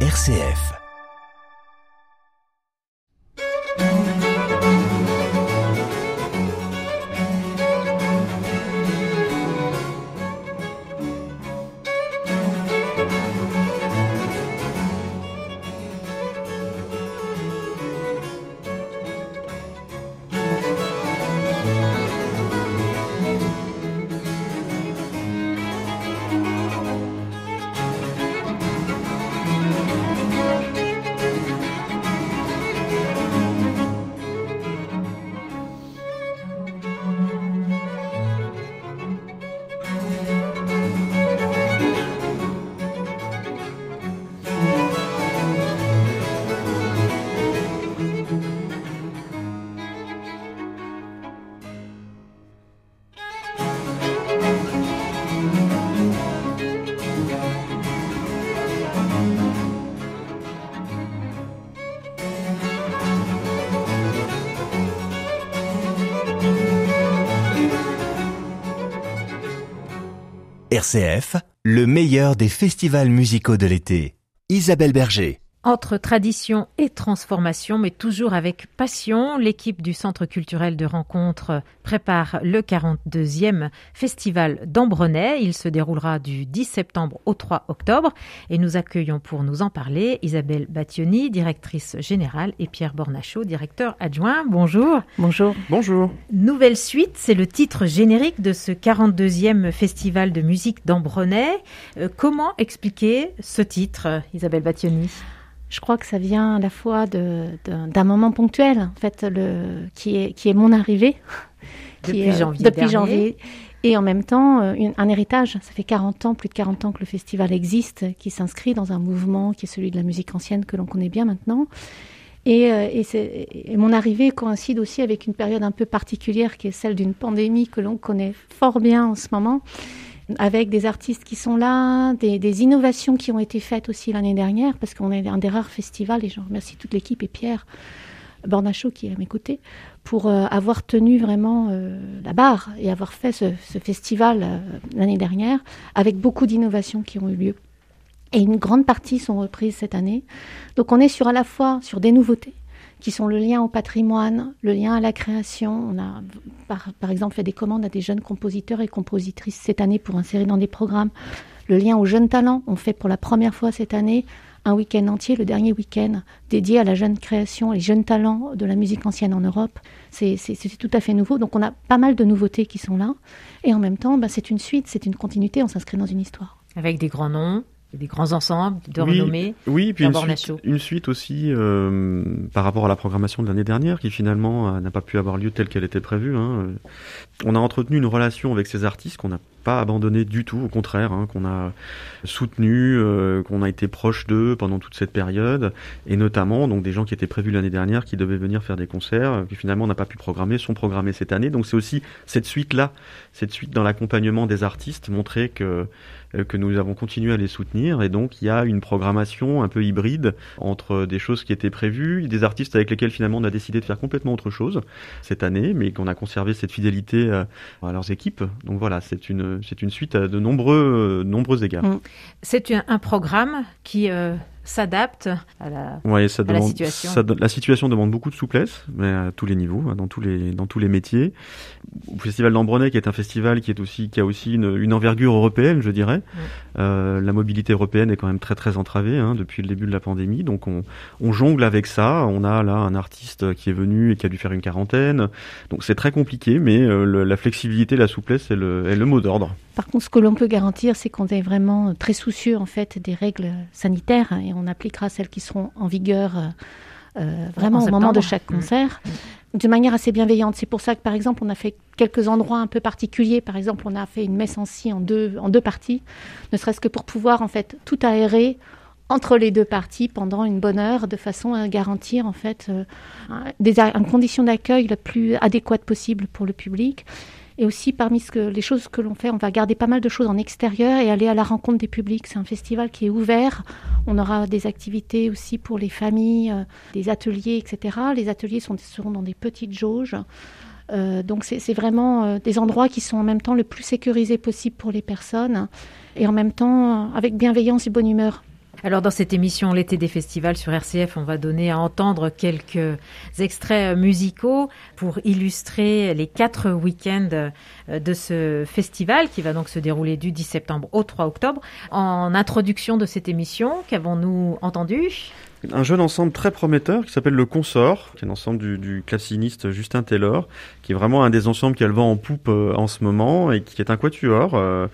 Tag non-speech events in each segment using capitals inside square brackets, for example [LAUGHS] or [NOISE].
RCF. RCF, le meilleur des festivals musicaux de l'été. Isabelle Berger. Entre tradition et transformation, mais toujours avec passion, l'équipe du Centre culturel de rencontre prépare le 42e festival d'Ambronay. Il se déroulera du 10 septembre au 3 octobre et nous accueillons pour nous en parler Isabelle Battioni, directrice générale, et Pierre Bornachot, directeur adjoint. Bonjour. Bonjour. Bonjour. Nouvelle suite, c'est le titre générique de ce 42e festival de musique d'Ambronay. Euh, comment expliquer ce titre, Isabelle Battioni? Je crois que ça vient à la fois d'un moment ponctuel, en fait, le, qui, est, qui est mon arrivée. [LAUGHS] Qui depuis janvier. Depuis janvier. Et en même temps, euh, un héritage. Ça fait 40 ans, plus de 40 ans que le festival existe, qui s'inscrit dans un mouvement qui est celui de la musique ancienne que l'on connaît bien maintenant. Et, euh, et, et, mon arrivée coïncide aussi avec une période un peu particulière qui est celle d'une pandémie que l'on connaît fort bien en ce moment avec des artistes qui sont là, des, innovations qui ont été faites aussi l'année dernière, parce qu'on est un des rares festivals, et je remercie toute l'équipe et Pierre Bornachot qui est à mes côtés, pour euh, avoir tenu vraiment euh, la barre et avoir fait ce, festival euh, l'année dernière, avec beaucoup d'innovations qui ont eu lieu. Et une grande partie sont reprises cette année. Donc on est sur à la fois sur des nouveautés, qui sont le lien au patrimoine, le lien à la création. On a, par, par, exemple, fait des commandes à des jeunes compositeurs et compositrices cette année pour insérer dans des programmes. Le lien aux jeunes talents. On fait pour la première fois cette année un week-end entier, le dernier week-end, dédié à la jeune création, les jeunes talents de la musique ancienne en Europe. C'est tout à fait nouveau. Donc on a pas mal de nouveautés qui sont là. Et en même temps, bah, c'est une suite, c'est une continuité, on s'inscrit dans une histoire. Avec des grands noms des grands ensembles de renommée. Oui, puis une suite, une suite, aussi euh, par rapport à la programmation de l'année dernière, qui finalement euh, n'a pas pu avoir lieu telle qu'elle était prévue. Hein. On a entretenu une relation avec ces artistes qu'on n'a pas abandonné du tout, au contraire, hein, qu'on a soutenu, euh, qu'on a été proche d'eux pendant toute cette période, et notamment donc des gens qui étaient prévus l'année dernière, qui devaient venir faire des concerts, qui finalement n'a pas pu programmer, sont programmés cette année. Donc c'est aussi cette suite-là, cette suite dans l'accompagnement des artistes, montrer que euh, que nous avons continué à les soutenir et donc il y a une programmation un peu hybride entre des choses qui étaient prévues, des artistes avec lesquels finalement on a décidé de faire complètement autre chose cette année, mais qu'on a conservé cette fidélité euh, à leurs équipes. Donc voilà, c'est une c'est une suite à de nombreux nombreux égards. Mmh. C'est un, programme qui euh, s'adapte à la, situation. la situation demande beaucoup de souplesse, mais à tous les niveaux, hein, dans tous les dans tous les métiers. Au Festival d'Ambronay, qui est un festival qui est aussi qui a aussi une, envergure européenne, je dirais. Euh, la mobilité européenne est quand même très très entravée hein, depuis le début de la pandémie, donc on, on jongle avec ça. On a là un artiste qui est venu et qui a dû faire une quarantaine, donc c'est très compliqué, mais euh, la flexibilité, la souplesse est le, est le mot d'ordre. Par contre, ce que l'on peut garantir, c'est qu'on est vraiment très soucieux en fait des règles sanitaires et on appliquera celles qui seront en vigueur euh, euh, vraiment au moment de chaque mmh. concert. Mmh. De manière assez bienveillante. C'est pour ça que, par exemple, on a fait quelques endroits un peu particuliers. Par exemple, on a fait une messe en si en deux, en deux parties, ne serait-ce que pour pouvoir, en fait, tout aérer entre les deux parties pendant une bonne heure, de façon à garantir, en fait, euh, des, une condition d'accueil la plus adéquate possible pour le public. Et aussi, parmi ce que, les choses que l'on fait, on va garder pas mal de choses en extérieur et aller à la rencontre des publics. C'est un festival qui est ouvert. On aura des activités aussi pour les familles, euh, des ateliers, etc. Les ateliers seront dans des petites jauges. Euh, donc c'est vraiment euh, des endroits qui sont en même temps le plus sécurisés possible pour les personnes et en même temps avec bienveillance et bonne humeur. Alors dans cette émission L'été des festivals sur RCF, on va donner à entendre quelques extraits musicaux pour illustrer les quatre week-ends euh, de ce festival qui va donc se dérouler du 10 septembre au 3 octobre. En introduction de cette émission, qu'avons-nous entendu? Un jeune ensemble très prometteur qui s'appelle Le Consort, qui est un ensemble du, du, classiniste Justin Taylor, qui est vraiment un des ensembles qui a le vent en poupe euh, en ce moment et qui est un quatuor. Euh,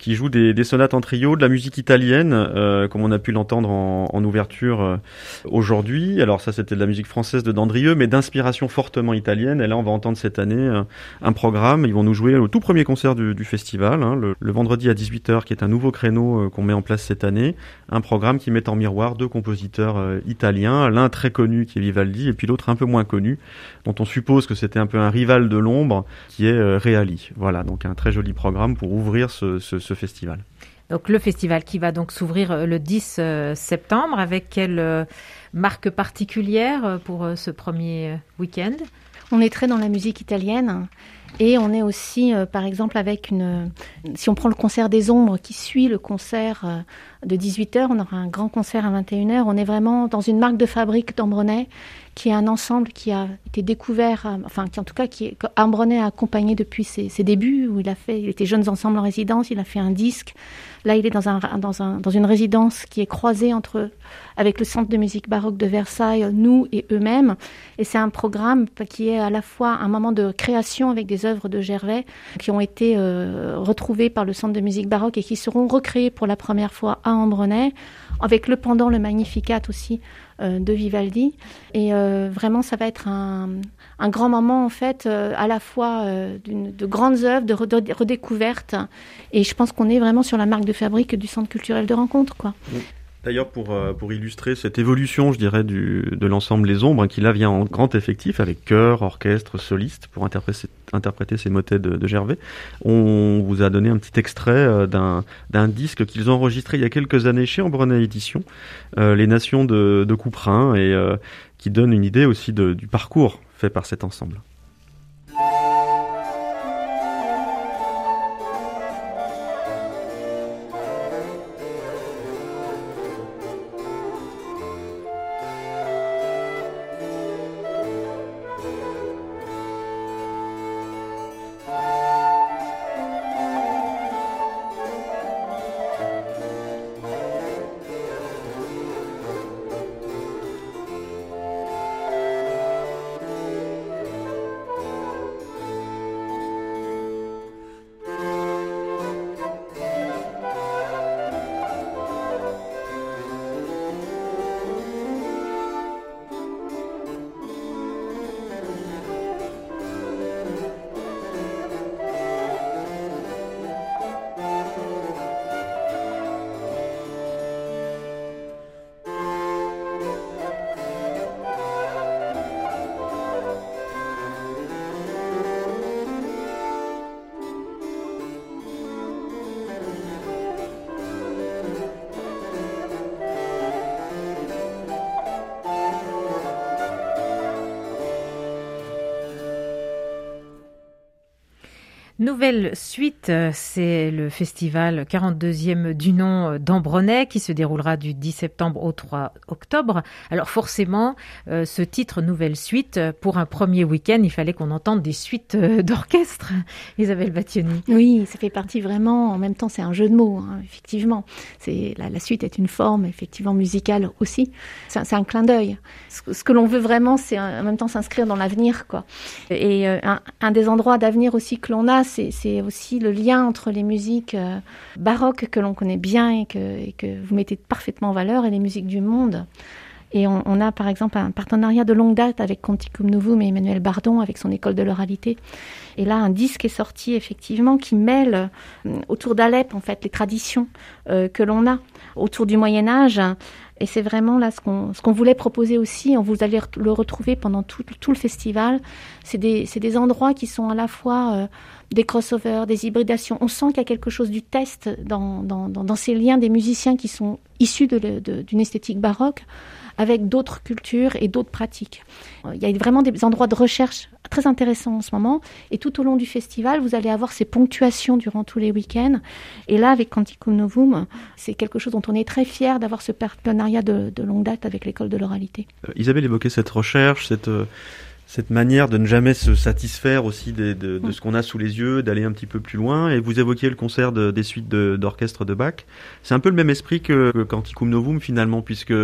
qui joue des, des, sonates en trio, de la musique italienne, euh, comme on a pu l'entendre en, en, ouverture euh, aujourd'hui. Alors ça, c'était de la musique française de Dandrieux, mais d'inspiration fortement italienne. Et là, on va entendre cette année euh, un programme. Ils vont nous jouer au tout premier concert du, du festival, hein, le, le, vendredi à 18h, qui est un nouveau créneau qu'on met en place cette année. Un programme qui met en miroir deux compositeurs italiens, l'un très connu qui est Vivaldi, et puis l'autre un peu moins connu, dont on suppose que c'était un peu un rival de l'ombre, qui est Reali. Voilà, donc un très joli programme pour ouvrir ce, ce, ce festival. Donc le festival qui va donc s'ouvrir euh, le 10 euh, septembre avec quelle euh, marque particulière pour ce premier week-end? On est très dans la musique italienne. Et on est aussi, euh, par exemple, avec une. Si on prend le concert des ombres qui suit le concert euh, de 18h, on aura un grand concert à 21h. On est vraiment dans une marque de fabrique d'Ambronay, qui est un ensemble qui a été découvert, enfin, qui en tout cas, qui Ambronay a accompagné depuis ses, débuts, où il a fait. Il était jeunes ensemble en résidence, il a fait un disque. Là, il est dans, un, dans, un, dans une résidence qui est croisée entre, avec le Centre de musique baroque de Versailles, nous et eux-mêmes. Et c'est un programme qui est à la fois un moment de création avec des œuvres de Gervais qui ont été euh, retrouvées par le Centre de musique baroque et qui seront recréées pour la première fois à Ambronay, avec le pendant, le Magnificat aussi de Vivaldi. Et euh, vraiment, ça va être un, un grand moment, en fait, euh, à la fois euh, de grandes œuvres, de, redécouvertes. Et je pense qu'on est vraiment sur la marque de fabrique du Centre culturel de rencontre, quoi. D'ailleurs, pour, euh, pour illustrer cette évolution, je dirais, du, de l'ensemble Les Ombres, qui là vient en grand effectif, avec chœur, orchestre, soliste, pour interpréter, ces motets de, de, Gervais, on vous a donné un petit extrait euh, d'un disque qu'ils ont enregistré il y a quelques années chez Ambronay Édition, euh, Les Nations de, de Couperin, et qui donne une idée aussi du parcours fait par cet ensemble. Nouvelle suite, c'est le festival 42e du nom d'Ambronay qui se déroulera du 10 septembre au 3 octobre. Alors forcément, euh, ce titre Nouvelle suite, pour un premier week-end, il fallait qu'on entende des suites euh, [LAUGHS] d'orchestre. Isabelle Battioni. Oui, ça fait partie vraiment, en même temps c'est un jeu de mots, hein, effectivement. C'est la, suite est une forme effectivement musicale aussi. C'est un, clin d'œil. Ce, que l'on veut vraiment, c'est en même temps s'inscrire dans l'avenir. quoi. Et euh, un, un des endroits d'avenir aussi que l'on a, c'est aussi le lien entre les musiques euh, baroques que l'on connaît bien et que, vous mettez parfaitement en valeur et les musiques du monde. Et on, on, a par exemple un partenariat de longue date avec Conticum Novum et Emmanuel Bardon avec son école de l'oralité. Et là, un disque est sorti effectivement qui mêle euh, autour d'Alep en fait les traditions euh, que l'on a autour du Moyen Âge. Et c'est vraiment là ce qu'on voulait proposer aussi. On vous allez le retrouver pendant tout, tout le festival. C'est des, des endroits qui sont à la fois euh, des crossovers, des hybridations. On sent qu'il y a quelque chose du test dans, dans, dans, ces liens des musiciens qui sont issus d'une esthétique baroque avec d'autres cultures et d'autres pratiques. Euh, il y a vraiment des endroits de recherche très intéressants en ce moment. Et tout au long du festival, vous allez avoir ces ponctuations durant tous les week-ends. Et là, avec Canticum Novum, c'est quelque chose dont on est très fier d'avoir ce partenariat de, longue date avec l'école de l'oralité. Euh, Isabelle évoquait cette recherche, cette... Euh, cette manière de ne jamais se satisfaire aussi de, de, mm. ce qu'on a sous les yeux, d'aller un petit peu plus loin. Et vous évoquiez le concert des suites d'orchestre de, Bach. C'est un peu le même esprit que, que Canticum Novum finalement, puisque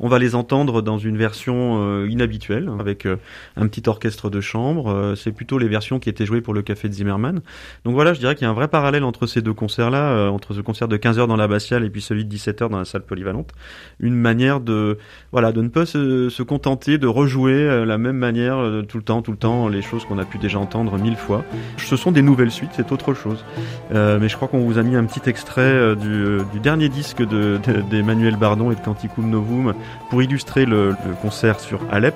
on va les entendre dans une version euh, inhabituelle, avec euh, un petit orchestre de chambre. Euh, c'est plutôt les versions qui étaient jouées pour le Café de Zimmermann. Donc voilà, je dirais qu'il y a un vrai parallèle entre ces deux concerts-là, entre ce concert de 15h dans l'abbatiale et puis celui de 17h dans la salle polyvalente. Une manière de, voilà, de ne pas se, se contenter de rejouer la même manière euh, tout le temps, tout le temps, les choses qu'on a pu déjà entendre mille fois. Ce sont des nouvelles suites, c'est autre chose. Euh, mais je crois qu'on vous a mis un petit extrait euh, du, dernier disque d'Emmanuel Bardon et de Canticum Novum pour illustrer le, concert sur Alep,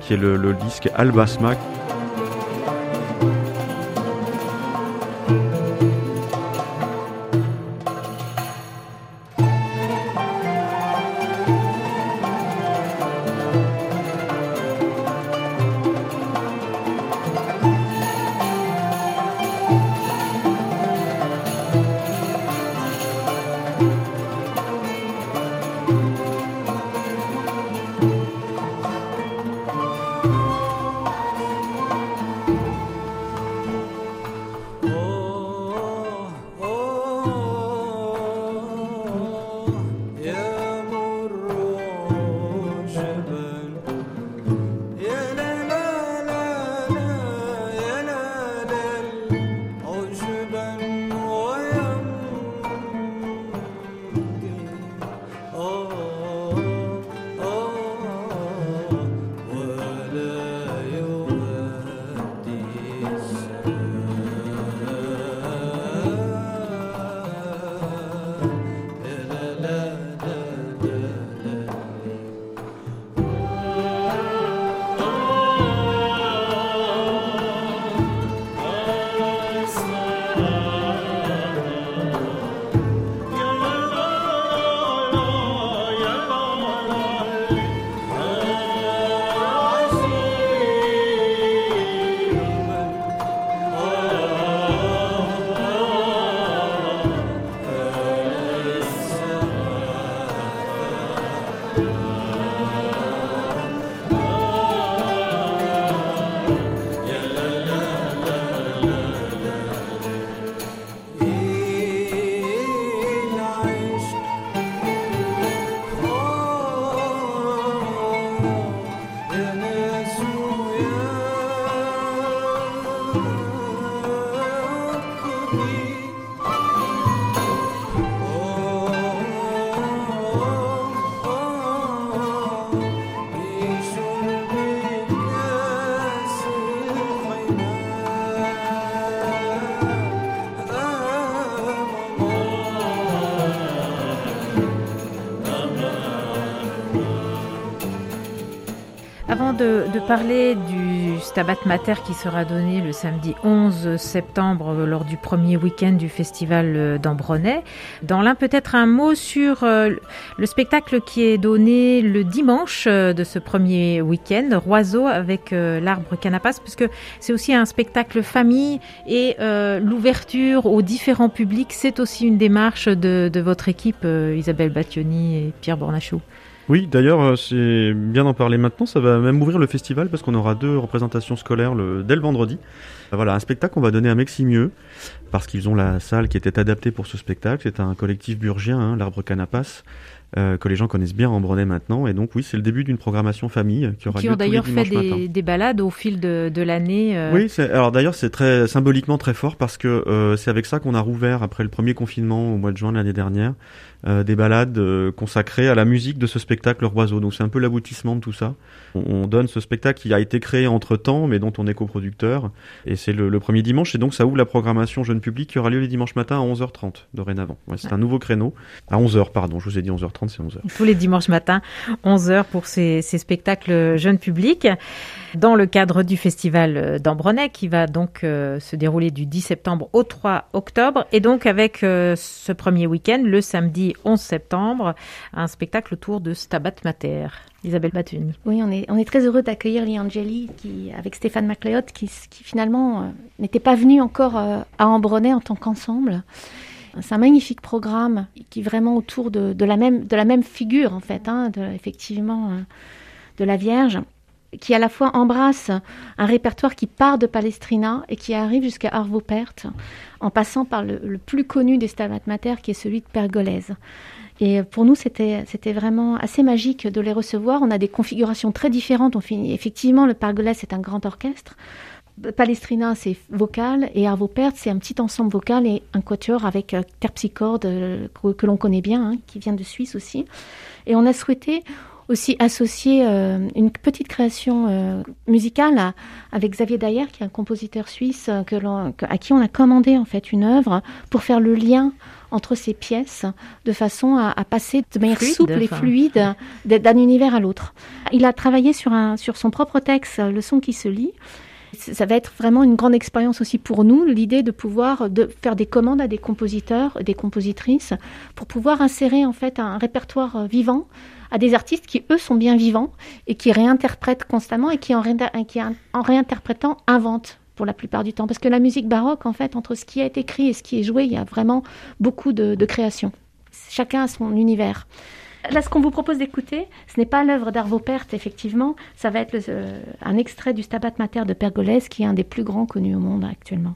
qui est le, le disque Albasma. De, parler du Stabat Mater qui sera donné le samedi 11 septembre lors du premier week-end du festival euh, d'Ambronay. Dans l'un, peut-être un mot sur euh, le spectacle qui est donné le dimanche euh, de ce premier week-end, Roiseau avec l'arbre canapas, puisque c'est aussi un spectacle famille et l'ouverture aux différents publics, c'est aussi une démarche de, votre équipe, Isabelle Battioni et Pierre Bornachou. Oui, d'ailleurs, euh, c'est bien d'en parler maintenant. Ça va même ouvrir le festival parce qu'on aura deux représentations scolaires dès le vendredi. Euh, voilà, un spectacle qu'on va donner à Meximieux parce qu'ils ont la salle qui était adaptée pour ce spectacle. C'est un collectif burgien, hein, l'arbre Canapas. Euh, que les gens connaissent bien en Brenet maintenant. Et donc oui, c'est le début d'une programmation famille qui aura qui lieu ont d'ailleurs fait des, des, balades au fil de, de l'année. Euh... Oui, alors d'ailleurs c'est très symboliquement très fort parce que euh, c'est avec ça qu'on a rouvert après le premier confinement au mois de juin de l'année dernière des balades consacrées à la musique de ce spectacle Roiseau. Donc c'est un peu l'aboutissement de tout ça. On, on, donne ce spectacle qui a été créé entre temps, mais dont on est coproducteur. Et c'est le, le, premier dimanche, et donc ça ouvre la programmation jeune public qui aura lieu les dimanches matins à 11h30 dorénavant. Ouais, c'est un nouveau créneau à 11h, pardon, je vous ai dit 11h30. 10h30, c'est 11h. Tous les dimanches matins, 11h pour ces, ces spectacles jeunes publics dans le cadre du festival d'Ambronay qui va donc euh, se dérouler du 10 septembre au 3 octobre et donc avec euh, ce premier week-end, le samedi 11 septembre, un spectacle autour de Stabat Mater. Isabelle Batune. Oui, on est, on est très heureux d'accueillir Liangeli qui, avec Stéphane Macleod qui, qui finalement euh, n'était pas venu encore à Ambronay en tant qu'ensemble. C'est un magnifique programme qui est vraiment autour de, la, même, figure, en fait, hein, effectivement, de la Vierge qui à la fois embrasse un répertoire qui part de Palestrina et qui arrive jusqu'à Arvo Pärt, en passant par le, plus connu des Stabat Mater, qui est celui de Pergolèse. Et pour nous, c'était, vraiment assez magique de les recevoir. On a des configurations très différentes. On finit, effectivement, le Pergolèse, c'est un grand orchestre. Palestrina, c'est vocal, et Arvo Pärt, c'est un petit ensemble vocal et un quatuor avec euh, terpsichorde euh, que, l'on connaît bien, hein, qui vient de Suisse aussi. Et on a souhaité aussi associé euh, une petite création euh, musicale avec Xavier Dayer, qui est un compositeur suisse que à qui on a commandé en fait une œuvre pour faire le lien entre ces pièces de façon à, passer de manière souple et fluide d'un univers à l'autre. Il a travaillé sur, un, sur son propre texte, Le son qui se lit. Ça va être vraiment une grande expérience aussi pour nous, l'idée de pouvoir de faire des commandes à des compositeurs, des compositrices, pour pouvoir insérer en fait un répertoire vivant à des artistes qui, eux, sont bien vivants et qui réinterprètent constamment et qui, en, réinterprétant, inventent pour la plupart du temps. Parce que la musique baroque, en fait, entre ce qui est écrit et ce qui est joué, il y a vraiment beaucoup de, création. Chacun a son univers. Là, ce qu'on vous propose d'écouter, ce n'est pas l'œuvre d'Arvo Pärt, effectivement. Ça va être euh, un extrait du Stabat Mater de Pergolèse, qui est un des plus grands connus au monde actuellement.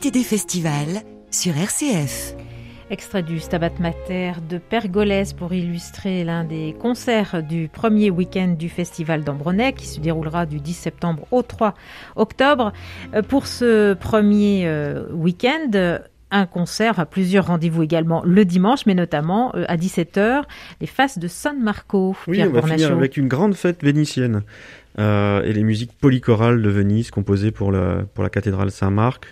L'actualité des festivals sur RCF. Extrait du Stabat Mater de Pergolèse pour illustrer l'un des concerts du premier week-end du Festival d'Ambronay qui se déroulera du 10 septembre au 3 octobre. Euh, pour ce premier euh, week-end, un concert, plusieurs rendez-vous également le dimanche, mais notamment euh, à 17h, les faces de San Marco. Oui, on va finir avec une grande fête vénitienne euh, et les musiques polychorales de Venise composées pour la, pour la cathédrale Saint-Marc.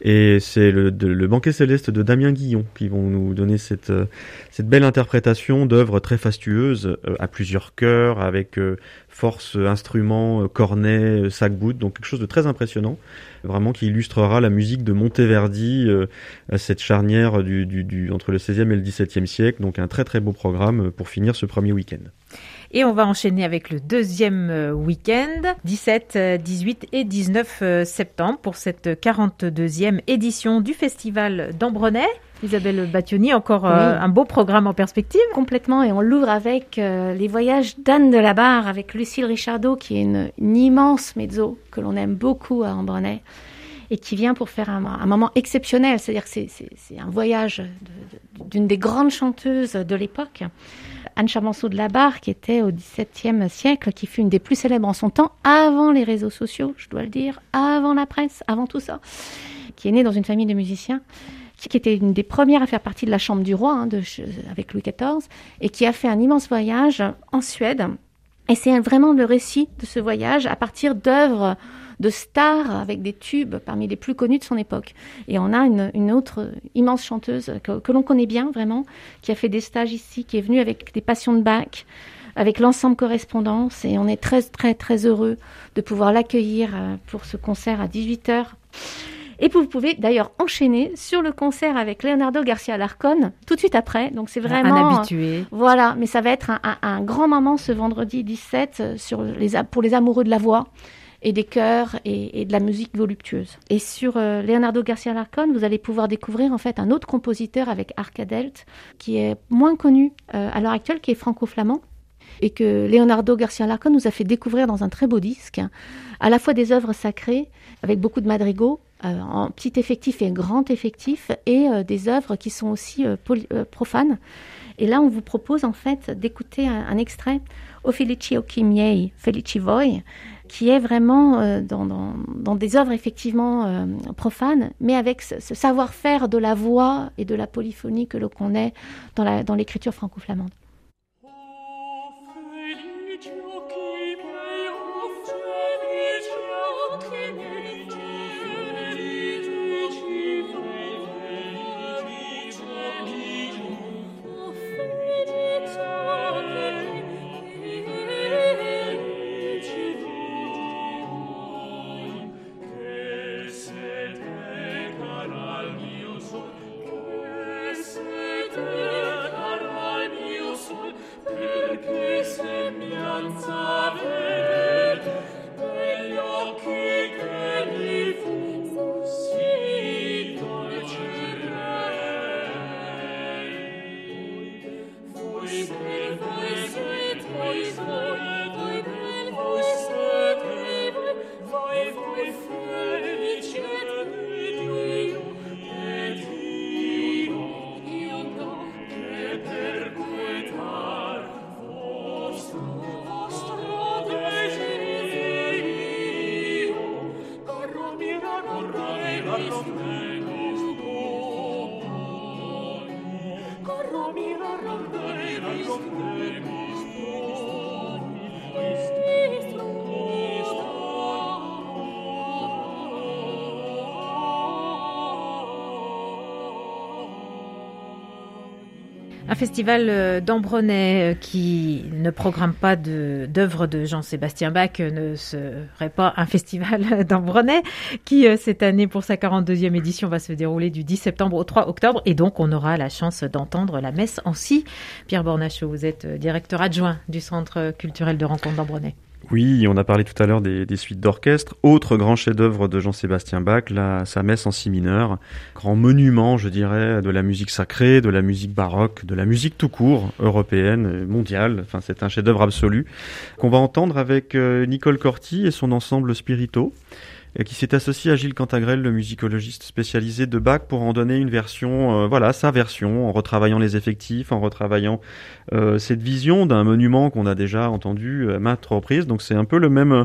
Et c'est le, le, banquet céleste de Damien Guillon qui vont nous donner cette, euh, cette belle interprétation d'œuvres très fastueuses euh, à plusieurs chœurs avec force instruments, cornet, sac-bout, donc quelque chose de très impressionnant, vraiment qui illustrera la musique de Monteverdi cette charnière du, du, du, entre le 16e et le 17e siècle, donc un très très beau programme pour finir ce premier week-end. Et on va enchaîner avec le deuxième euh, week-end, 17, 18 euh, et 19 euh, septembre, pour cette 42e édition du Festival d'Ambronay. Isabelle Battioni, encore un beau programme en perspective. Complètement, et on l'ouvre avec les voyages d'Anne de la Barre, avec Lucille Richardot, qui est une, immense mezzo que l'on aime beaucoup à Ambronay et qui vient pour faire un, moment exceptionnel. C'est-à-dire que c'est un voyage d'une des grandes chanteuses de l'époque. Anne Chavanceau de la Barre, qui était au XVIIe siècle, qui fut une des plus célèbres en son temps, avant les réseaux sociaux, je dois le dire, avant la presse, avant tout ça, qui est née dans une famille de musiciens qui était une des premières à faire partie de la Chambre du Roi hein, avec Louis XIV, et qui a fait un immense voyage en Suède. Et c'est vraiment le récit de ce voyage à partir d'œuvres de stars avec des tubes parmi les plus connus de son époque. Et on a une, autre immense chanteuse que, l'on connaît bien vraiment, qui a fait des stages ici, qui est venue avec des passions de bac avec l'ensemble correspondance et on est très très très heureux de pouvoir l'accueillir euh, pour ce concert à 18h. Et vous pouvez d'ailleurs enchaîner sur le concert avec Leonardo Garcia Larcon tout de suite après. Donc c'est vraiment un habitué. Voilà, mais ça va être un, grand moment ce vendredi 17 euh, sur les, pour les amoureux de la voix et des chœurs et, de la musique voluptueuse. Et sur euh, Leonardo Garcia Larcon, vous allez pouvoir découvrir en fait un autre compositeur avec Arcadelt qui est moins connu euh, à l'heure actuelle, qui est franco-flamand et que Leonardo Garcia Larcon nous a fait découvrir dans un très beau disque, à la fois des œuvres sacrées avec beaucoup de madrigaux euh, en petit effectif et grand effectif et des œuvres qui sont aussi profanes. Et là, on vous propose en fait d'écouter un, extrait O Felici Occhi Miei, Felici Voi, qui est vraiment euh, dans, des œuvres effectivement euh, profanes, mais avec ce, savoir-faire de la voix et de la polyphonie que l'on connaît dans l'écriture franco-flamande. Festival euh, d'Ambronay euh, qui ne programme pas d'œuvres de, Jean-Sébastien Bach euh, ne serait pas un [LAUGHS] festival d'Ambronay qui, cette année, pour sa 42e édition, va se dérouler du 10 septembre au 3 octobre. Et donc, on aura la chance d'entendre la messe en si. Pierre Bornachot, vous êtes directeur adjoint du Centre culturel de rencontre d'Ambronay. Oui, on a parlé tout à l'heure des, suites d'orchestre. Autre grand chef-d'œuvre de Jean-Sébastien Bach, la, sa messe en si mineur. Grand monument, je dirais, de la musique sacrée, de la musique baroque, de la musique tout court, européenne, mondiale. Enfin, c'est un chef-d'œuvre absolu qu'on va entendre avec euh, Nicole Corti et son ensemble Spirito. Qui s'est associé à Gilles Cantagrel, le musicologiste spécialisé de Bach, pour en donner une version, euh, voilà, sa version, en retravaillant les effectifs, en retravaillant euh, cette vision d'un monument qu'on a déjà entendu à maintes reprises. Donc c'est un peu le même,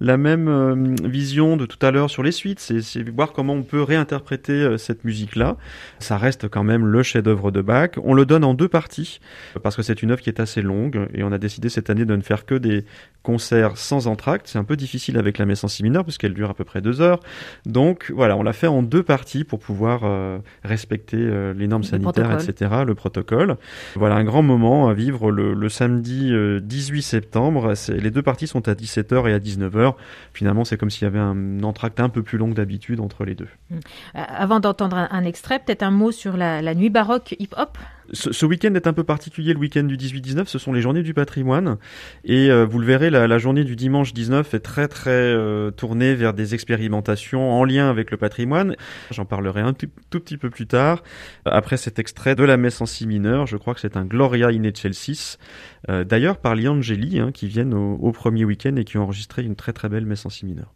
la même vision de tout à l'heure sur les suites. C'est voir comment on peut réinterpréter cette musique-là. Ça reste quand même le chef-d'œuvre de Bach. On le donne en deux parties parce que c'est une œuvre qui est assez longue et on a décidé cette année de ne faire que des concerts sans entracte. C'est un peu difficile avec la messe en si mineur puisqu'elle dure à peu près deux heures. Donc voilà, on l'a fait en deux parties pour pouvoir euh, respecter euh, les normes sanitaires, etc., le protocole. Voilà un grand moment à vivre le, samedi 18 euh, septembre. Les deux parties sont à 17h et à 19h. Finalement, c'est comme s'il y avait un entracte un peu plus long que d'habitude entre les deux. Avant d'entendre un, extrait, peut-être un mot sur la, la nuit baroque hip-hop? Ce, week-end est un peu particulier, le week-end du 18-19, ce sont les journées du patrimoine. Et euh, vous le verrez, la, journée du dimanche 19 est très très euh, tournée vers des expérimentations en lien avec le patrimoine. J'en parlerai un tout, petit peu plus tard. Après cet extrait de la messe en si mineur, je crois que c'est un Gloria in Excelsis, euh, d'ailleurs par Liangeli, hein, qui viennent au, au premier week-end et qui ont enregistré une très très belle messe en si mineur.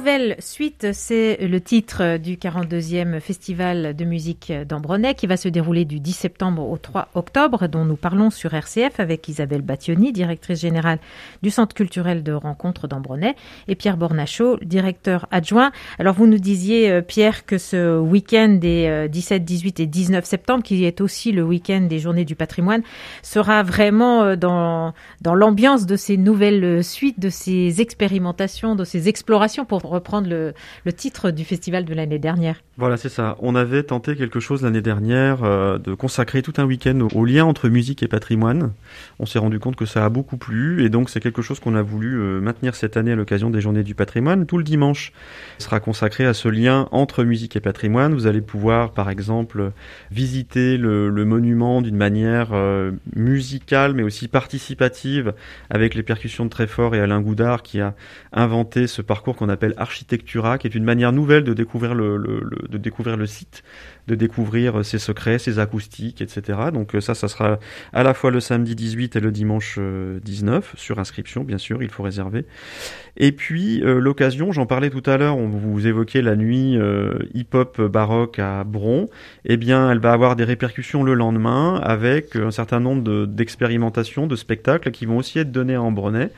Nouvelle suite, c'est le titre du 42e Festival de musique d'Ambronay qui va se dérouler du 10 septembre au 3 octobre, dont nous parlons sur RCF avec Isabelle Battioni, directrice générale du Centre culturel de rencontre d'Ambronay, et Pierre Bornachot, directeur adjoint. Alors vous nous disiez, euh, Pierre, que ce week-end des 17, euh, 18 et 19 septembre, qui est aussi le week-end des journées du patrimoine, sera vraiment euh, dans, dans l'ambiance de ces nouvelles suites, de ces expérimentations, de ces explorations pour reprendre le, titre du festival de l'année dernière. Voilà, c'est ça. On avait tenté quelque chose l'année dernière euh, de consacrer tout un week-end au, lien entre musique et patrimoine. On s'est rendu compte que ça a beaucoup plu et donc c'est quelque chose qu'on a voulu euh, maintenir cette année à l'occasion des Journées du patrimoine. Tout le dimanche sera consacré à ce lien entre musique et patrimoine. Vous allez pouvoir, par exemple, visiter le, monument d'une manière euh, musicale mais aussi participative avec les percussions de Tréfort et Alain Goudard qui a inventé ce parcours qu'on appelle Architectura, qui est une manière nouvelle de découvrir le, de découvrir le site de découvrir ses secrets, ses acoustiques, etc. Donc euh, ça, ça sera à la fois le samedi 18 et le dimanche 19, euh, sur inscription, bien sûr, il faut réserver. Et puis euh, l'occasion, j'en parlais tout à l'heure, on vous évoquait la nuit hip-hop baroque à Bron, eh bien elle va avoir des répercussions le lendemain avec un certain nombre d'expérimentations, de, spectacles qui vont aussi être donnés à Ambronay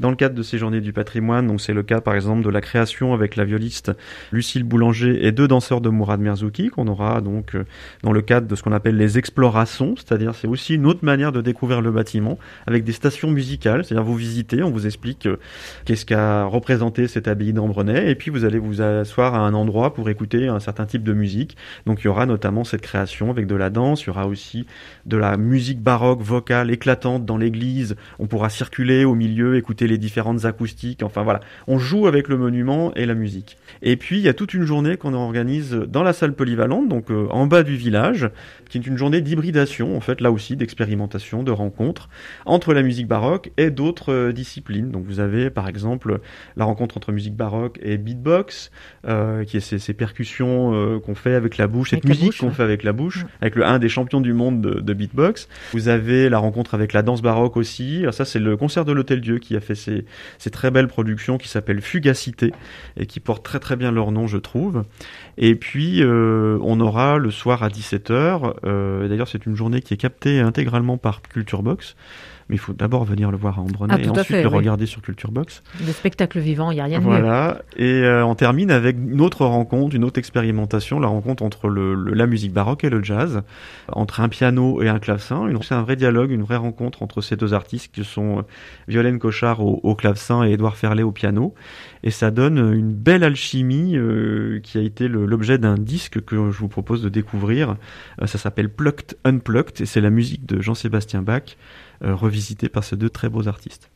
dans le cadre de ces journées du patrimoine. Donc c'est le cas par exemple de la création avec la violiste Lucille Boulanger et deux danseurs de Mourad Merzouki qu'on aura donc euh, dans le cadre de ce qu'on appelle les explorations, c'est-à-dire c'est aussi une autre manière de découvrir le bâtiment avec des stations musicales, c'est-à-dire vous visitez, on vous explique euh, qu'est-ce qu'a représenté cette abbaye d'Ambrenay et puis vous allez vous asseoir à un endroit pour écouter un certain type de musique. Donc il y aura notamment cette création avec de la danse, il y aura aussi de la musique baroque vocale éclatante dans l'église, on pourra circuler au milieu, écouter les différentes acoustiques, enfin voilà, on joue avec le monument et la musique. Et puis il y a toute une journée qu'on organise dans la salle polyvalente, donc euh, en bas du village, qui est une journée d'hybridation, en fait là aussi d'expérimentation, de rencontres entre la musique baroque et d'autres euh, disciplines. Donc vous avez par exemple la rencontre entre musique baroque et beatbox, euh, qui est ces, ces percussions euh, qu'on fait avec la bouche, cette la musique qu'on ouais. fait avec la bouche, avec le un des champions du monde de, de beatbox. Vous avez la rencontre avec la danse baroque aussi. Alors ça c'est le concert de l'Hôtel Dieu qui a fait ces, ces très belles productions qui s'appellent Fugacité et qui portent très très bien leur nom je trouve. Et puis euh, on aura le soir à 17h, euh, d'ailleurs c'est une journée qui est captée intégralement par Culture Box, mais il faut d'abord venir le voir à Ambronay Ah, et ensuite fait, le oui. regarder sur Culture Box. Le spectacle vivant, il n'y a rien de mieux. Voilà, et euh, on termine avec une autre rencontre, une autre expérimentation, la rencontre entre le, le- la musique baroque et le jazz, entre un piano et un clavecin. C'est un vrai dialogue, une vraie rencontre entre ces deux artistes qui sont euh, Violaine Cochard au, au clavecin et Édouard Ferlet au piano. Et ça donne une belle alchimie euh, qui a été l'objet d'un disque que je vous propose de découvrir. Euh, ça s'appelle Plucked Unplucked et c'est la musique de Jean-Sébastien Bach, euh, revisitée par ces deux très beaux artistes.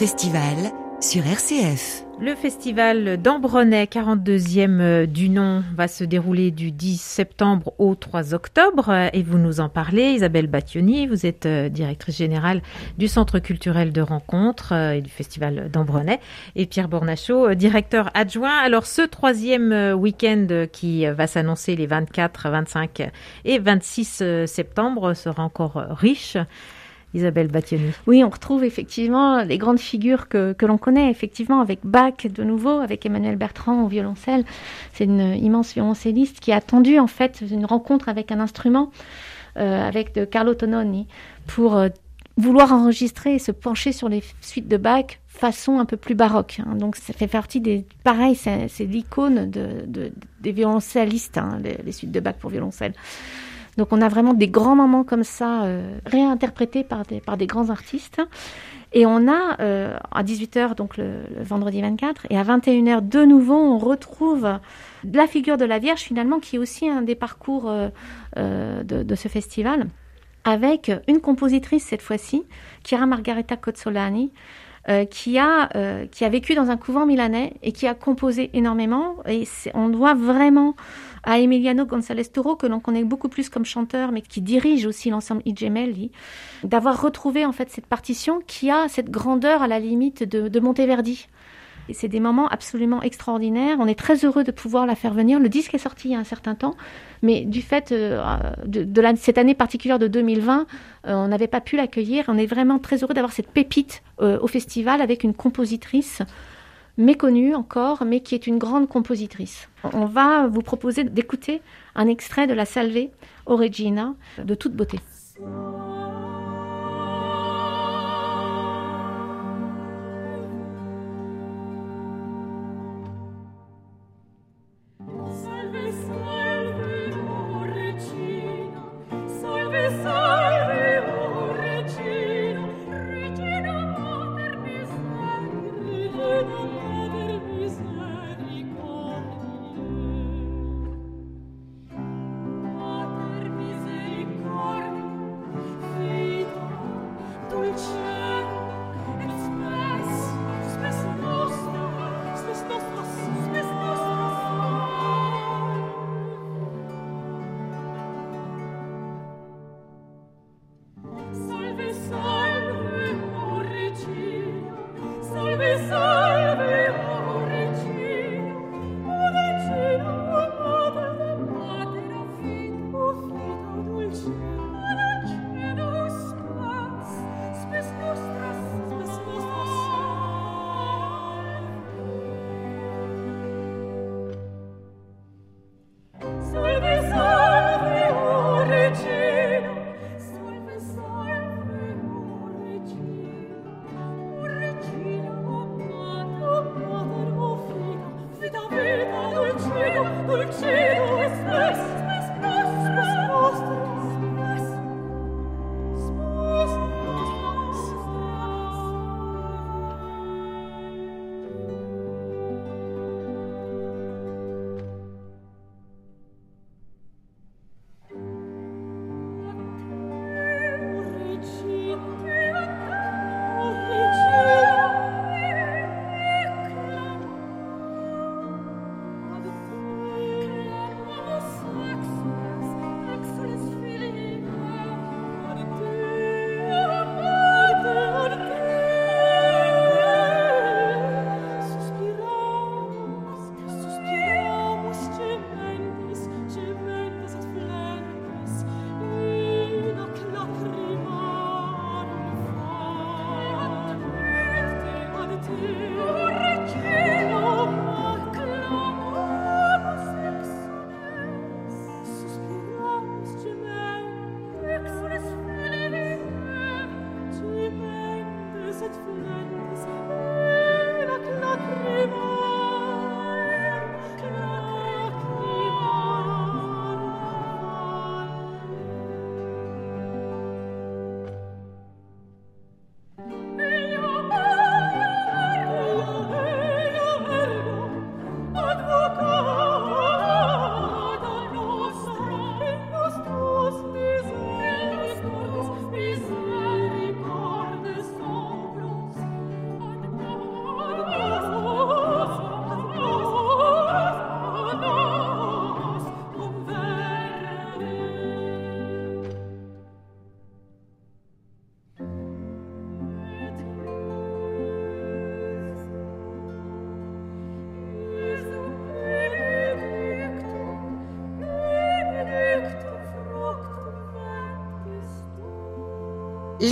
Festivals sur RCF. Le festival d'Ambronay, 42e euh, du nom, va se dérouler du 10 septembre au 3 octobre et vous nous en parlez. Isabelle Battioni, vous êtes euh, directrice générale du Centre culturel de rencontres euh, et du festival d'Ambronay et Pierre Bornachot, euh, directeur adjoint. Alors ce troisième week-end qui va s'annoncer les 24, 25 et 26 euh, septembre sera encore riche. Isabelle Battioni. Oui, on retrouve effectivement les grandes figures que, que l'on connaît, effectivement, avec Bach de nouveau, avec Emmanuel Bertrand au violoncelle. C'est une immense violoncelliste qui a attendu en fait une rencontre avec un instrument, euh, avec Carlo Tononi, pour euh, vouloir enregistrer et se pencher sur les suites de Bach façon un peu plus baroque. Hein. Donc ça fait partie des... Pareil, c'est l'icône de, des violoncellistes, hein, les, suites de Bach pour violoncelle. Donc on a vraiment des grands moments comme ça, euh, réinterprétés par des, grands artistes. Et on a euh, à 18h, donc le, vendredi 24, et à 21h de nouveau, on retrouve la figure de la Vierge finalement, qui est aussi un des parcours euh, de, ce festival, avec une compositrice cette fois-ci, Chiara Margareta Cozzolani, qui, a, qui a vécu dans un couvent milanais et qui a composé énormément. Et on doit vraiment à Emiliano González Toro, que l'on connaît beaucoup plus comme chanteur, mais qui dirige aussi l'ensemble I Gemelli, d'avoir retrouvé en fait cette partition qui a cette grandeur à la limite de, Monteverdi c'est des moments absolument extraordinaires. On est très heureux de pouvoir la faire venir. Le disque est sorti il y a un certain temps, mais du fait euh, de, cette année particulière de 2020, euh, on n'avait pas pu l'accueillir. On est vraiment très heureux d'avoir cette pépite euh, au festival avec une compositrice méconnue encore, mais qui est une grande compositrice. On va vous proposer d'écouter un extrait de la Salve Regina de toute beauté.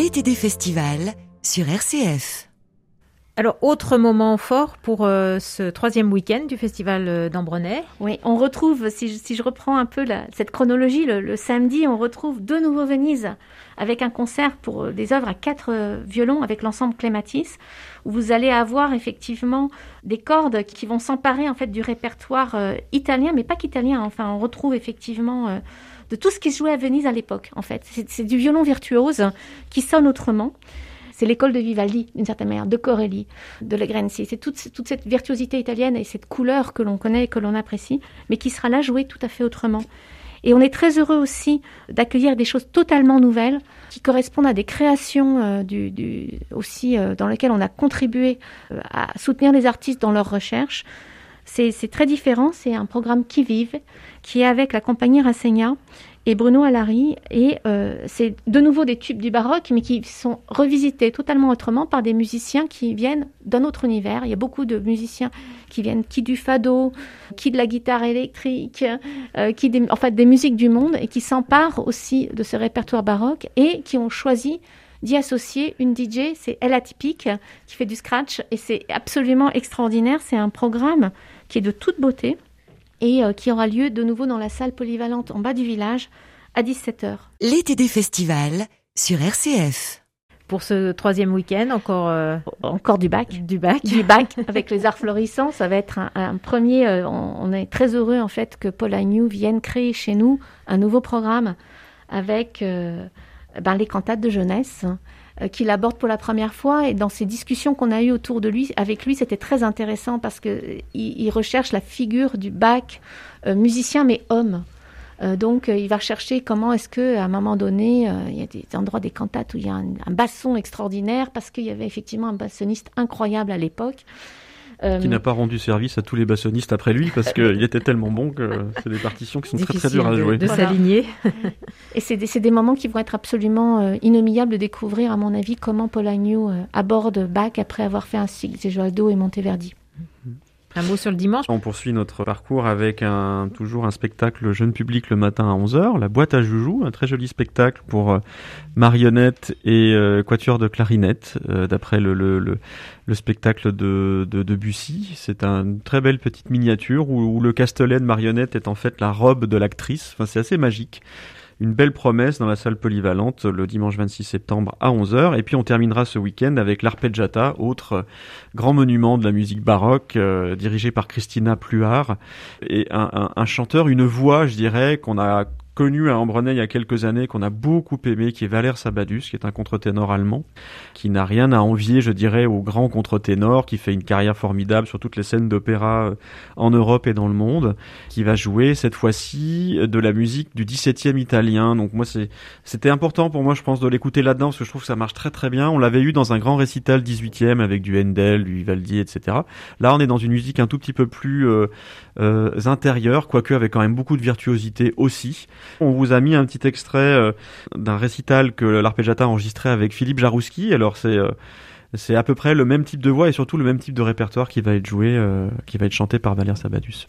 L'été des festivals sur RCF. Alors, autre moment fort pour euh, ce troisième week-end du festival euh, d'Ambronay. Oui, on retrouve, si je, si je reprends un peu la, cette chronologie, le, le, samedi, on retrouve de nouveau Venise avec un concert pour euh, des œuvres à quatre violons avec l'ensemble Clématis, où vous allez avoir effectivement des cordes qui vont s'emparer en fait du répertoire italien, mais pas qu'italien. Enfin, on retrouve effectivement de tout ce qui se jouait à Venise à l'époque. En fait, c'est du violon virtuose qui sonne autrement. C'est l'école de Vivaldi, d'une certaine manière, de Corelli, de Legrenzi. C'est toute, cette virtuosité italienne et cette couleur que l'on connaît et que l'on apprécie, mais qui sera là jouée tout à fait autrement. Et on est très heureux aussi d'accueillir des choses totalement nouvelles qui correspondent à des créations euh, du, du, aussi euh, dans lesquelles on a contribué euh, à soutenir les artistes dans leurs recherches. C'est très différent, c'est un programme qui vive, qui est avec la compagnie Rassegna et Bruno Allary. Et euh, c'est de nouveau des tubes du baroque, mais qui sont revisités totalement autrement par des musiciens qui viennent d'un autre univers. Il y a beaucoup de musiciens qui viennent qui du fado, qui de la guitare électrique, euh, qui en fait des musiques du monde et qui s'emparent aussi de ce répertoire baroque et qui ont choisi d'y associer une DJ, c'est Elle Atypique, qui fait du scratch et c'est absolument extraordinaire. C'est un programme qui est de toute beauté et euh, qui aura lieu de nouveau dans la salle polyvalente en bas du village à 17h. L'été des festivals sur RCF. Pour ce troisième week-end, encore euh, encore du bac, du bac, du bac avec les arts florissants. Ça va être un, premier. Euh, on, est très heureux en fait que Paul Agnew vienne créer chez nous un nouveau programme avec ben, les cantates de jeunesse euh, qu'il aborde pour la première fois. Et dans ces discussions qu'on a eues autour de lui, avec lui, c'était très intéressant parce que euh, il, recherche la figure du bac euh, musicien mais homme. donc, il va rechercher comment est-ce que, à un moment donné, il y a des endroits des cantates où il y a un, un basson extraordinaire parce qu'il y avait effectivement un bassoniste incroyable à l'époque. Euh, qui n'a pas rendu service à tous les bassonistes après lui parce qu'il était tellement bon que c'est des partitions qui sont très très dures à jouer. De, s'aligner. [LAUGHS] Et c'est des, des, moments qui vont être absolument euh, inoubliables de découvrir, à mon avis, comment Paul Agnew euh, aborde Bach après avoir fait un cycle Gesualdo et Monteverdi. Sur le dimanche. On poursuit notre parcours avec un, toujours un spectacle jeune public le matin à 11h, La boîte à joujou, un très joli spectacle pour euh, marionnettes et euh, quatuor de clarinette, euh, d'après le, le, le, spectacle de, de, de Bussy. C'est une très belle petite miniature où, où le castelet de marionnette est en fait la robe de l'actrice. Enfin, c'est assez magique une belle promesse dans la salle polyvalente le dimanche 26 septembre à 11h. Et puis on terminera ce week-end avec l'Arpeggiata, autre grand monument de la musique baroque, euh, dirigé par Christina Pluart, et un chanteur, une voix, je dirais, qu'on a connu à Ambronay il y a quelques années, qu'on a beaucoup aimé, qui est Valère Sabadus, qui est un contre-ténor allemand, qui n'a rien à envier, je dirais, au grand contre-ténor, qui fait une carrière formidable sur toutes les scènes d'opéra euh, en Europe et dans le monde, qui va jouer cette fois-ci de la musique du 17e italien. Donc moi, c'était important pour moi, je pense, de l'écouter là-dedans, parce que je trouve que ça marche très très bien. On l'avait eu dans un grand récital 18e avec du Handel, du Vivaldi, etc. Là, on est dans une musique un tout petit peu plus euh, euh, intérieure, quoique avec quand même beaucoup de virtuosité aussi. On vous a mis un petit extrait euh, d'un récital que l'arpeggiata a enregistré avec Philippe Jarouski. Alors c'est euh, c'est à peu près le même type de voix et surtout le même type de répertoire qui va être joué, euh, qui va être chanté par Valère Sabadus.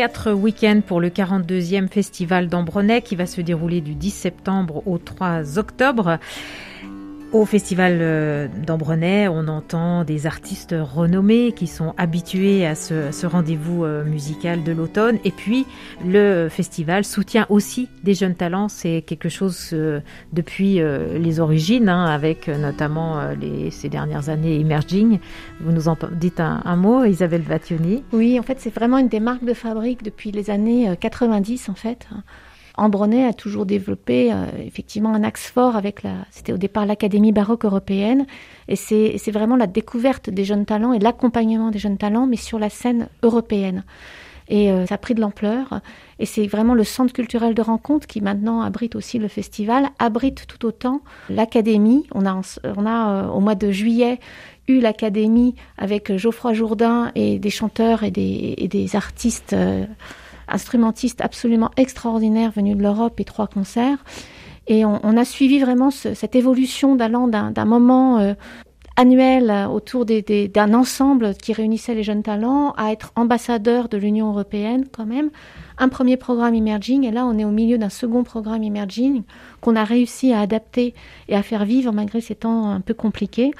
quatre week-ends pour le 42e festival d'Ambronay qui va se dérouler du 10 septembre au 3 octobre. Au festival euh, d'Ambrenay, on entend des artistes renommés qui sont habitués à ce, rendez-vous euh, musical de l'automne. Et puis, le festival soutient aussi des jeunes talents. C'est quelque chose euh, depuis les origines, hein, avec notamment ces dernières années Emerging. Vous nous en dites un, un mot, Isabelle Battioni Oui, en fait, c'est vraiment une des marques de fabrique depuis les années 90, en fait. Ambronay a toujours développé euh, effectivement un axe fort avec la, c'était au départ l'Académie baroque européenne, et c'est, vraiment la découverte des jeunes talents et l'accompagnement des jeunes talents, mais sur la scène européenne. Et euh, ça a pris de l'ampleur, et c'est vraiment le centre culturel de rencontre qui maintenant abrite aussi le festival, abrite tout autant l'Académie. On a, on a euh, au mois de juillet eu l'Académie avec Geoffroy Jourdain et des chanteurs et des, et des artistes instrumentiste absolument extraordinaire venu de l'Europe et trois concerts. Et on, a suivi vraiment cette évolution d'allant d'un moment euh, annuel autour d'un ensemble qui réunissait les jeunes talents à être ambassadeur de l'Union européenne quand même. Un premier programme Emerging et là on est au milieu d'un second programme Emerging qu'on a réussi à adapter et à faire vivre malgré ces temps un peu compliqués.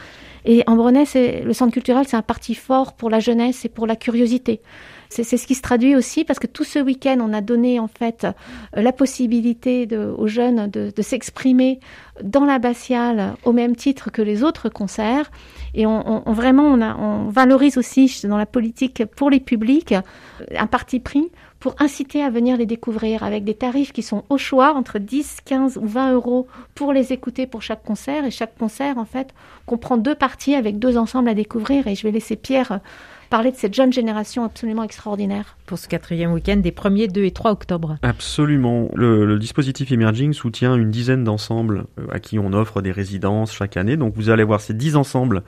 Et en Brenet, le centre culturel, c'est un parti fort pour la jeunesse et pour la curiosité. C'est ce qui se traduit aussi parce que tout ce week-end, on a donné en fait euh, la possibilité aux jeunes de, s'exprimer dans l'abbatiale au même titre que les autres concerts. Et on, vraiment, on, on valorise aussi dans la politique pour les publics un parti pris pour inciter à venir les découvrir avec des tarifs qui sont au choix entre 10, 15 ou 20 euros pour les écouter pour chaque concert. Et chaque concert, en fait, comprend deux parties avec deux ensembles à découvrir. Et je vais laisser Pierre parler de cette jeune génération absolument extraordinaire. Pour ce quatrième week-end des 1er, 2 et 3 octobre. Absolument. Le, dispositif Emerging soutient une dizaine d'ensembles euh, à qui on offre des résidences chaque année. Donc vous allez voir ces 10 ensembles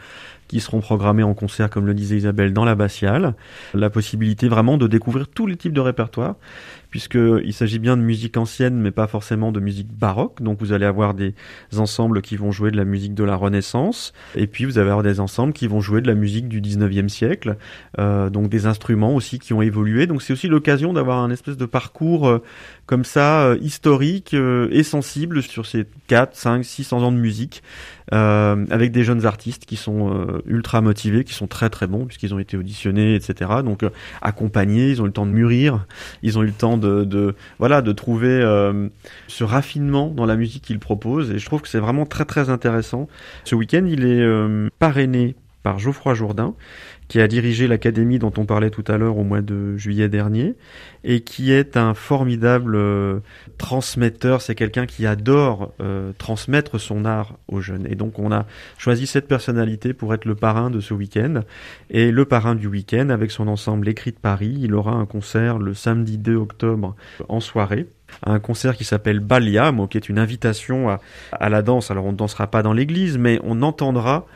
qui seront programmés en concert, comme le disait Isabelle, dans l'abbatiale. La possibilité vraiment de découvrir tous les types de répertoires puisqu'il s'agit bien de musique ancienne, mais pas forcément de musique baroque. Donc vous allez avoir des ensembles qui vont jouer de la musique de la Renaissance, et puis vous allez avoir des ensembles qui vont jouer de la musique du 19e siècle, euh, donc des instruments aussi qui ont évolué. Donc c'est aussi l'occasion d'avoir un espèce de parcours euh, comme ça, euh, historique euh, et sensible sur ces 4, 5, 600 ans de musique, euh, avec des jeunes artistes qui sont ultra motivés, qui sont très très bons, puisqu'ils ont été auditionnés, etc. Donc accompagnés, ils ont eu le temps de mûrir, ils ont eu le temps de, de voilà, de trouver ce raffinement dans la musique qu'ils proposent, et je trouve que c'est vraiment très très intéressant. Ce week-end, il est parrainé par Geoffroy Jourdain, qui a dirigé l'académie dont on parlait tout à l'heure au mois de juillet dernier, et qui est un formidable euh, transmetteur. C'est quelqu'un qui adore euh, transmettre son art aux jeunes. Et donc on a choisi cette personnalité pour être le parrain de ce week-end. Et le parrain du week-end, avec son ensemble Écrit de Paris, il aura un concert le samedi 2 octobre en soirée un concert qui s'appelle Baliam, qui est une invitation à, à, la danse. Alors on ne dansera pas dans l'église, mais on entendra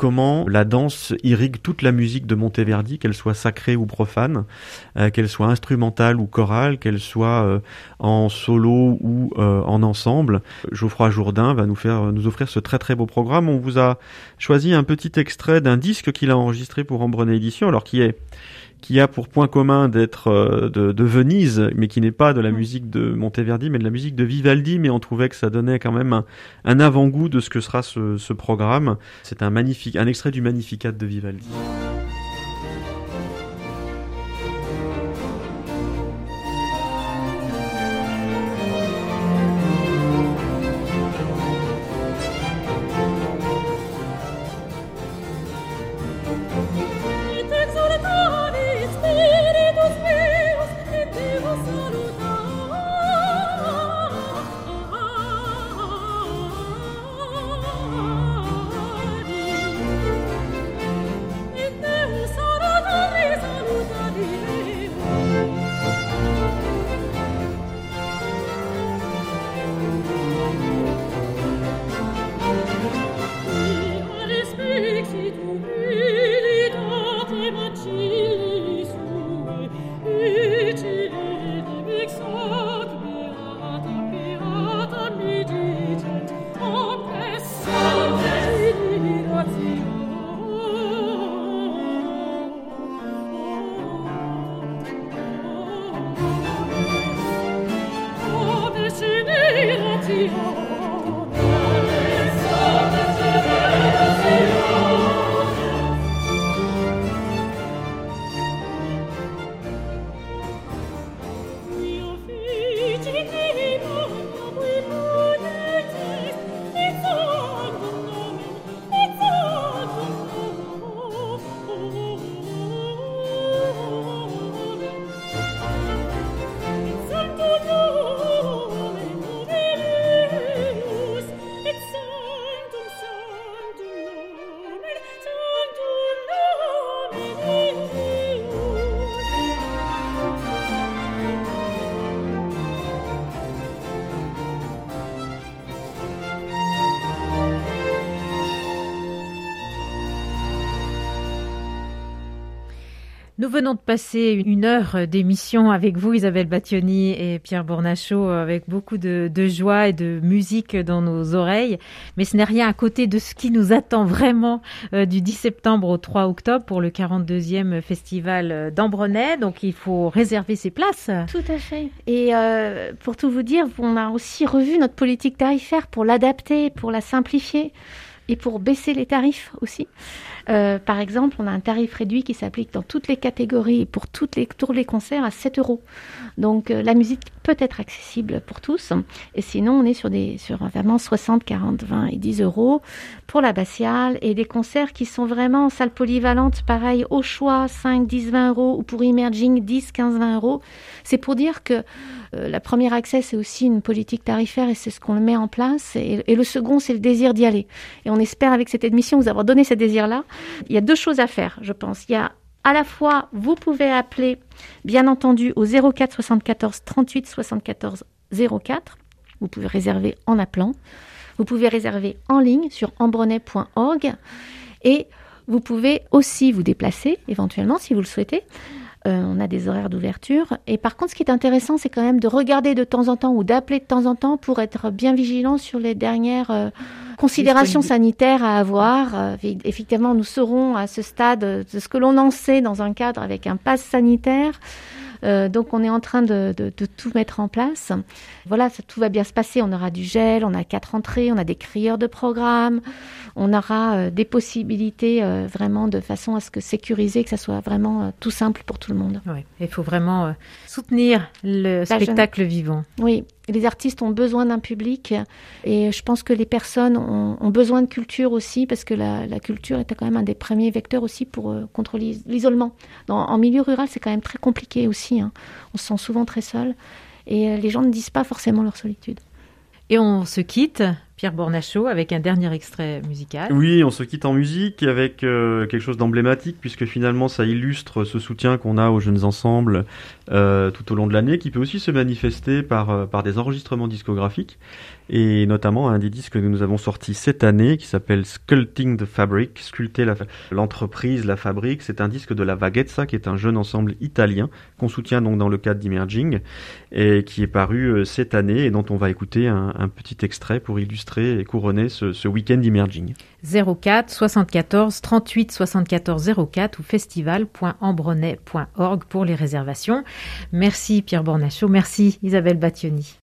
comment la danse irrigue toute la musique de Monteverdi, qu'elle soit sacrée ou profane, euh, qu'elle soit instrumentale ou chorale, qu'elle soit euh, en solo ou euh, en ensemble. Geoffroy Jourdain va nous faire nous offrir ce très très beau programme. On vous a choisi un petit extrait d'un disque qu'il a enregistré pour Embrené Édition, alors qui est qui a pour point commun d'être euh, de, de, Venise, mais qui n'est pas de la musique de Monteverdi, mais de la musique de Vivaldi, mais on trouvait que ça donnait quand même un, un avant-goût de ce que sera ce, ce programme. C'est un magnifique, un extrait du Magnificat de Vivaldi. Venons de passer une heure d'émission avec vous, Isabelle Battioni et Pierre Bournachot, avec beaucoup de, joie et de musique dans nos oreilles. Mais ce n'est rien à côté de ce qui nous attend vraiment euh, du 10 septembre au 3 octobre pour le 42e festival d'Ambronay. Donc il faut réserver ses places. Tout à fait. Et euh, pour tout vous dire, on a aussi revu notre politique tarifaire pour l'adapter, pour la simplifier et pour baisser les tarifs aussi. Euh, par exemple, on a un tarif réduit qui s'applique dans toutes les catégories et pour toutes les, tous les concerts à 7 euros. Donc euh, la musique peut être accessible pour tous. Et sinon, on est sur des sur vraiment 60, 40, 20 et 10 euros pour la Bastiale et des concerts qui sont vraiment en salle polyvalente, pareil, au choix 5, 10, 20 euros ou pour Emerging 10, 15, 20 euros. C'est pour dire que euh, la première accès, c'est aussi une politique tarifaire et c'est ce qu'on met en place. Et, et le second, c'est le désir d'y aller. Et on espère avec cette émission vous avoir donné ce désir-là. Il y a deux choses à faire, je pense. Il y a à la fois, vous pouvez appeler, bien entendu, au 04 74 38 74 04. Vous pouvez réserver en appelant. Vous pouvez réserver en ligne sur embronnet.org. Et vous pouvez aussi vous déplacer, éventuellement, si vous le souhaitez. Euh, on a des horaires d'ouverture. Et par contre, ce qui est intéressant, c'est quand même de regarder de temps en temps ou d'appeler de temps en temps pour être bien vigilant sur les dernières euh, considérations sanitaires à avoir. Euh, effectivement, nous serons à ce stade de ce que l'on en sait dans un cadre avec un pass sanitaire. Euh, donc on est en train de, de, de, tout mettre en place. Voilà, ça, tout va bien se passer. On aura du gel, on a quatre entrées, on a des crieurs de programme, on aura euh, des possibilités euh, vraiment de façon à ce que sécuriser, que ça soit vraiment tout simple pour tout le monde. Oui, il faut vraiment soutenir le spectacle vivant. Oui, les artistes ont besoin d'un public et je pense que les personnes ont, besoin de culture aussi parce que la, culture est quand même un des premiers vecteurs aussi pour euh, l'isolement. En milieu rural, c'est quand même très compliqué aussi. Hein. On se sent souvent très seul et euh, les gens ne disent pas forcément leur solitude. Et on se quitte Pierre Bornachot avec un dernier extrait musical. Oui, on se quitte en musique avec euh, quelque chose d'emblématique puisque finalement ça illustre ce soutien qu'on a aux jeunes ensembles euh, tout au long de l'année qui peut aussi se manifester par, euh, par des enregistrements discographiques et notamment un des disques que nous avons sorti cette année qui s'appelle Sculpting the Fabric, sculpter l'entreprise, la, fabrique. C'est un disque de la Vaghezza qui est un jeune ensemble italien qu'on soutient donc dans le cadre d'Emerging et qui est paru cette année et dont on va écouter un petit extrait pour illustrer et couronner ce, ce week-end emerging. 04 74 38 74 04 ou festival.embronnet.org pour les réservations. Merci Pierre Bornachot, merci Isabelle Battioni.